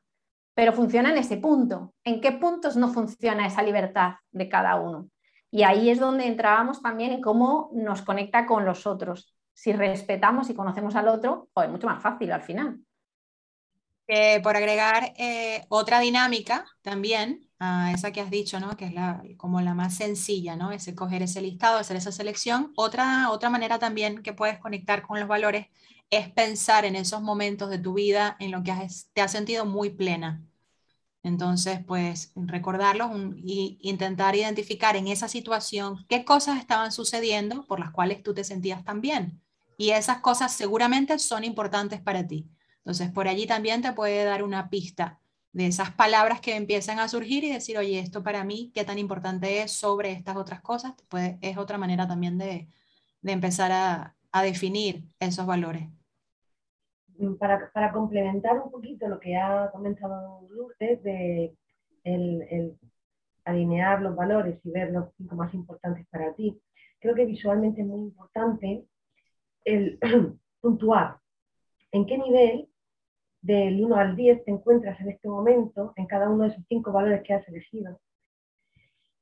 Speaker 4: pero funciona en ese punto. ¿En qué puntos no funciona esa libertad de cada uno? Y ahí es donde entrábamos también en cómo nos conecta con los otros. Si respetamos y conocemos al otro, es mucho más fácil al final.
Speaker 3: Por agregar eh, otra dinámica también a esa que has dicho, ¿no? que es la, como la más sencilla, ¿no? ese coger ese listado, hacer esa selección. Otra, otra manera también que puedes conectar con los valores es pensar en esos momentos de tu vida en lo que te has sentido muy plena. Entonces, pues recordarlos y intentar identificar en esa situación qué cosas estaban sucediendo por las cuales tú te sentías tan bien. Y esas cosas seguramente son importantes para ti. Entonces, por allí también te puede dar una pista de esas palabras que empiezan a surgir y decir, oye, esto para mí, qué tan importante es sobre estas otras cosas. Pues es otra manera también de, empezar a definir esos valores.
Speaker 2: Mm, para, complementar un poquito lo que ha comentado Lourdes de el, alinear los valores y ver los cinco más importantes para ti, creo que visualmente es muy importante el puntuar en qué nivel del 1 al 10 te encuentras en este momento en cada uno de esos cinco valores que has elegido.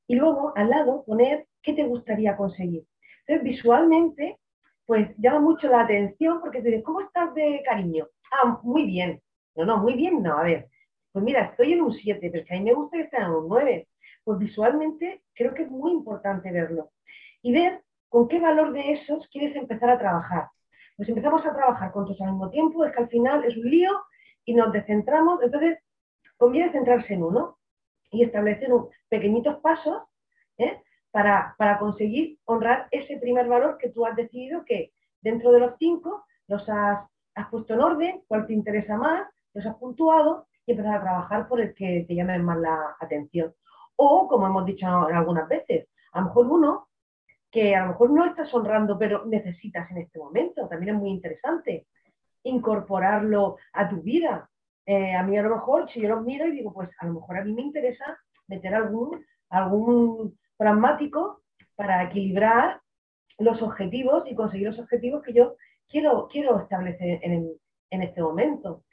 Speaker 2: Y luego al lado poner qué te gustaría conseguir. Entonces visualmente pues llama mucho la atención porque te dices, ¿cómo estás de cariño? Ah, muy bien. No, no, muy bien, no. A ver, pues mira, estoy en un 7, pero que a mí me gusta que esté en un 9. Pues visualmente creo que es muy importante verlo y ver con qué valor de esos quieres empezar a trabajar. Pues empezamos a trabajar con todos al mismo tiempo, es que al final es un lío y nos descentramos. Entonces, conviene centrarse en uno y establecer un, pequeñitos pasos ¿eh? para, conseguir honrar ese primer valor que tú has decidido que dentro de los cinco los has, puesto en orden, cuál te interesa más, los has puntuado y empezar a trabajar por el que te llame más la atención. O, como hemos dicho algunas veces, a lo mejor uno que a lo mejor no estás honrando, pero necesitas en este momento, también es muy interesante incorporarlo a tu vida. Eh, a mí a lo mejor, si yo los miro y digo, pues a lo mejor a mí me interesa meter algún, algún pragmático para equilibrar los objetivos y conseguir los objetivos que yo quiero, quiero establecer en, este momento.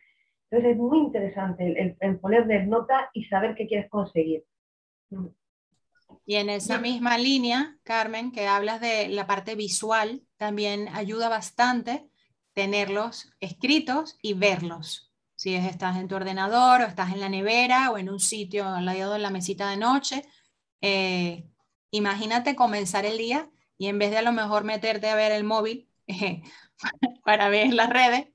Speaker 2: Entonces es muy interesante el, ponerle nota y saber qué quieres conseguir.
Speaker 3: Y en esa misma línea, Carmen, que hablas de la parte visual, también ayuda bastante tenerlos escritos y verlos. Si estás en tu ordenador o estás en la nevera o en un sitio al lado de la mesita de noche, eh, Imagínate comenzar el día y en vez de a lo mejor meterte a ver el móvil para ver las redes,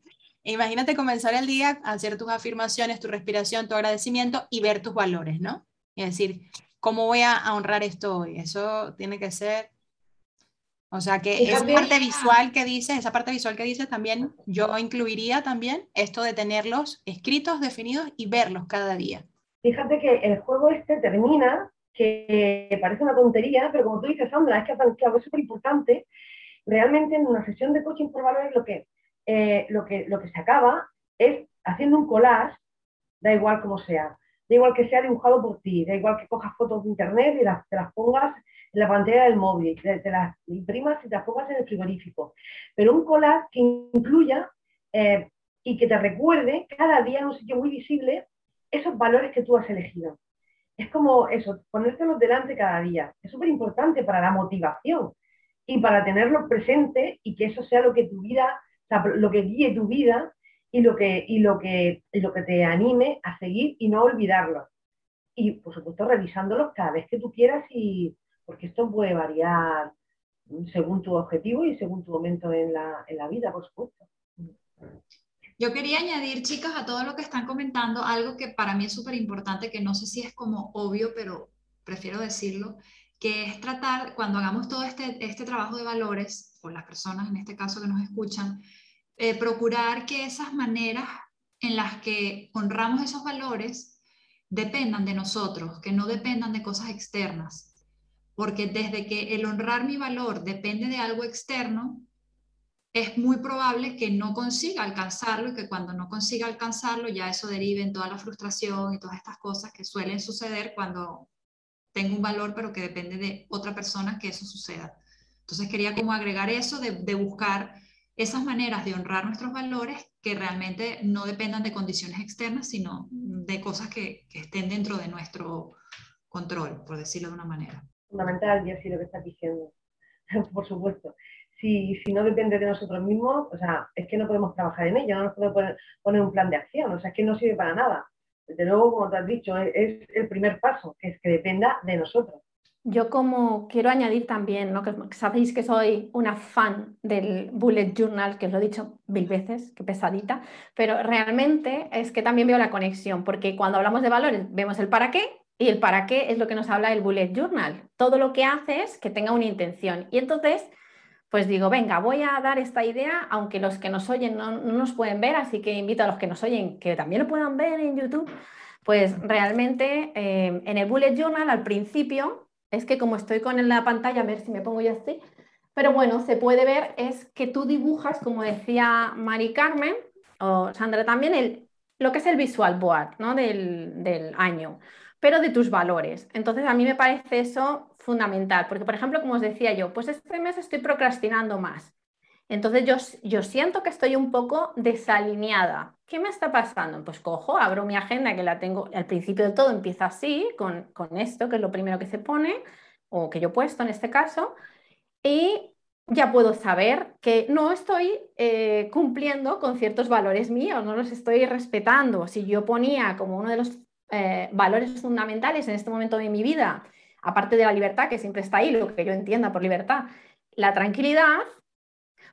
Speaker 3: imagínate comenzar el día, hacer tus afirmaciones, tu respiración, tu agradecimiento y ver tus valores, ¿no? Es decir, ¿cómo voy a honrar esto hoy? Eso tiene que ser o sea que esa parte visual que dice, esa parte visual que dice también, yo incluiría también esto de tenerlos escritos, definidos y verlos cada día.
Speaker 2: Fíjate que el juego este termina que parece una tontería, pero como tú dices, Sandra, es que es súper importante. Realmente en una sesión de coaching por valores lo que, eh, lo, que, lo que se acaba es haciendo un collage, da igual como sea, Da igual que sea dibujado por ti, da igual que cojas fotos de internet y las, te las pongas en la pantalla del móvil, te, las imprimas y te las pongas en el frigorífico. Pero un collage que incluya eh, y que te recuerde cada día en un sitio muy visible esos valores que tú has elegido. Es como eso, ponértelos delante cada día. Es súper importante para la motivación y para tenerlos presente y que eso sea lo que tu vida, lo que guíe tu vida y lo que, y lo que, lo que te anime a seguir y no olvidarlos. Y por supuesto revisándolos cada vez que tú quieras y porque esto puede variar según tu objetivo y según tu momento en la, en la vida, por supuesto.
Speaker 5: Yo quería añadir, chicas, a todo lo que están comentando, algo que para mí es súper importante, que no sé si es como obvio, pero prefiero decirlo, que es tratar, cuando hagamos todo este, este trabajo de valores, por las personas en este caso que nos escuchan, eh, procurar que esas maneras en las que honramos esos valores dependan de nosotros, que no dependan de cosas externas. Porque desde que el honrar mi valor depende de algo externo, es muy probable que no consiga alcanzarlo y que cuando no consiga alcanzarlo ya eso derive en toda la frustración y todas estas cosas que suelen suceder cuando tengo un valor pero que depende de otra persona que eso suceda. Entonces quería como agregar eso de, de buscar esas maneras de honrar nuestros valores que realmente no dependan de condiciones externas, sino de cosas que, estén dentro de nuestro control, por decirlo de una manera.
Speaker 2: Fundamental, Jessy, lo que estás diciendo, por supuesto. Si, si, no depende de nosotros mismos, o sea, es que no podemos trabajar en ello, no nos podemos poner, un plan de acción, o sea, es que no sirve para nada. Desde luego, como te has dicho, es, es el primer paso, que es que dependa de nosotros.
Speaker 4: Yo como quiero añadir también, que sabéis que soy una fan del bullet journal, que os lo he dicho mil veces, que pesadita, pero realmente es que también veo la conexión, porque cuando hablamos de valores vemos el para qué y el para qué es lo que nos habla el bullet journal. Todo lo que hace es que tenga una intención. Y entonces, pues digo, venga, voy a dar esta idea, aunque los que nos oyen no, nos pueden ver, así que invito a los que nos oyen que también lo puedan ver en YouTube. Pues realmente eh, en el bullet journal al principio es que como estoy con la pantalla, a ver si me pongo yo así, pero bueno, se puede ver es que tú dibujas, como decía Mari Carmen o Sandra también, el, lo que es el visual board ¿no? del, del año, pero de tus valores. Entonces a mí me parece eso fundamental, porque por ejemplo, como os decía yo, pues este mes estoy procrastinando más. Entonces yo, yo siento que estoy un poco desalineada. ¿Qué me está pasando? Pues cojo, abro mi agenda que la tengo, al principio de todo empieza así, con, esto, que es lo primero que se pone, o que yo he puesto en este caso, y ya puedo saber que no estoy eh, cumpliendo con ciertos valores míos, no los estoy respetando. Si yo ponía como uno de los eh, valores fundamentales en este momento de mi vida, aparte de la libertad, que siempre está ahí, lo que yo entienda por libertad, la tranquilidad,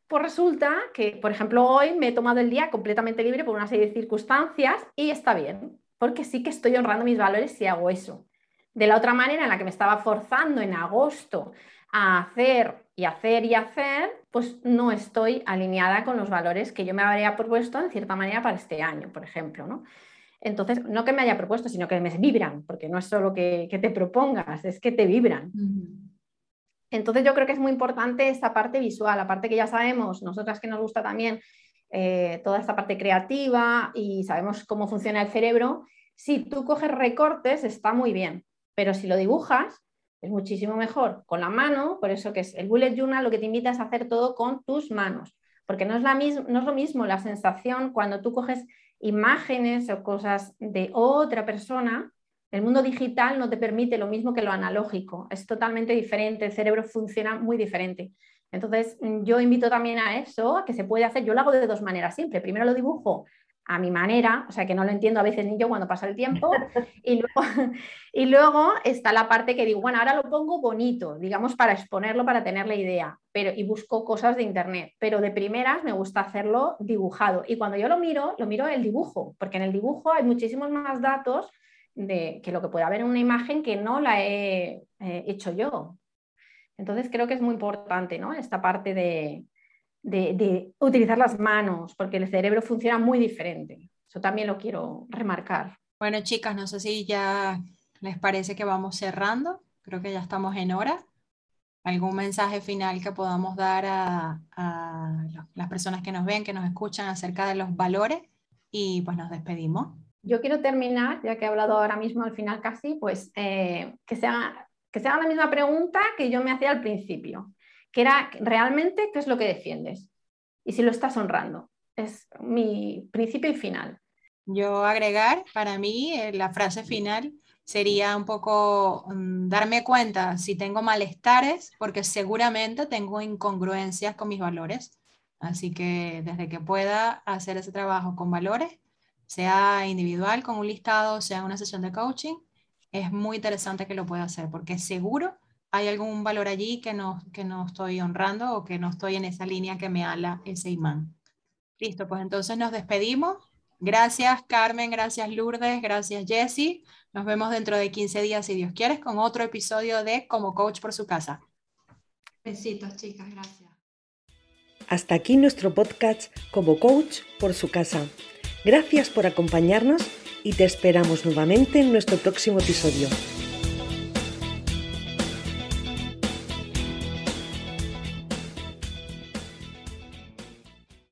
Speaker 4: pues resulta que, por ejemplo, hoy me he tomado el día completamente libre por una serie de circunstancias y está bien, porque sí que estoy honrando mis valores si hago eso. De la otra manera, en la que me estaba forzando en agosto a hacer y hacer y hacer, pues no estoy alineada con los valores que yo me habría propuesto en cierta manera para este año, por ejemplo. ¿no? Entonces, no que me haya propuesto, sino que me vibran, porque no es solo que, te propongas, es que te vibran. Entonces yo creo que es muy importante esta parte visual, aparte que ya sabemos, nosotras que nos gusta también eh, toda esta parte creativa y sabemos cómo funciona el cerebro, si tú coges recortes está muy bien, pero si lo dibujas es muchísimo mejor. Con la mano, por eso que es el bullet journal lo que te invita es a hacer todo con tus manos, porque no es, la no es lo mismo la sensación cuando tú coges imágenes o cosas de otra persona el mundo digital no te permite lo mismo que lo analógico, es totalmente diferente, el cerebro funciona muy diferente. Entonces, mm, yo invito también a eso, a que se puede hacer, yo lo hago de dos maneras siempre. Primero lo dibujo a mi manera, o sea que no lo entiendo a veces ni yo cuando pasa el tiempo, y luego, y luego está la parte que digo, bueno, ahora lo pongo bonito, digamos, para exponerlo, para tener la idea, pero, y busco cosas de internet, pero de primeras me gusta hacerlo dibujado. Y cuando yo lo miro, lo miro el dibujo, porque en el dibujo hay muchísimos más datos de que lo que puede haber en una imagen que no la he hecho yo. Entonces creo que es muy importante ¿no? esta parte de, de, utilizar las manos, porque el cerebro funciona muy diferente. Eso también lo quiero remarcar.
Speaker 3: Bueno, chicas, no sé si ya les parece que vamos cerrando. Creo que ya estamos en hora. ¿Algún mensaje final que podamos dar a, a las personas que nos ven, que nos escuchan acerca de los valores? Y pues nos despedimos.
Speaker 4: Yo quiero terminar, ya que he hablado ahora mismo al final casi, pues eh, que, sea, que sea la misma pregunta que yo me hacía al principio, que era realmente qué es lo que defiendes y si lo estás honrando. Es mi principio y final.
Speaker 3: Yo agregar, para mí, eh, la frase final sería un poco mm, darme cuenta si tengo malestares, porque seguramente tengo incongruencias con mis valores. Así que desde que pueda hacer ese trabajo con valores, sea individual, con un listado, sea una sesión de coaching, es muy interesante que lo pueda hacer, porque seguro hay algún valor allí que no, que no estoy honrando o que no estoy en esa línea que me ala ese imán. Listo, pues entonces nos despedimos. Gracias Carmen, gracias Lourdes, gracias Jessie. Nos vemos dentro de 15 días, si Dios quiere, con otro episodio de Como Coach por su casa.
Speaker 5: Besitos, chicas, gracias.
Speaker 1: Hasta aquí nuestro podcast Como Coach por su casa. Gracias por acompañarnos y te esperamos nuevamente en nuestro próximo episodio.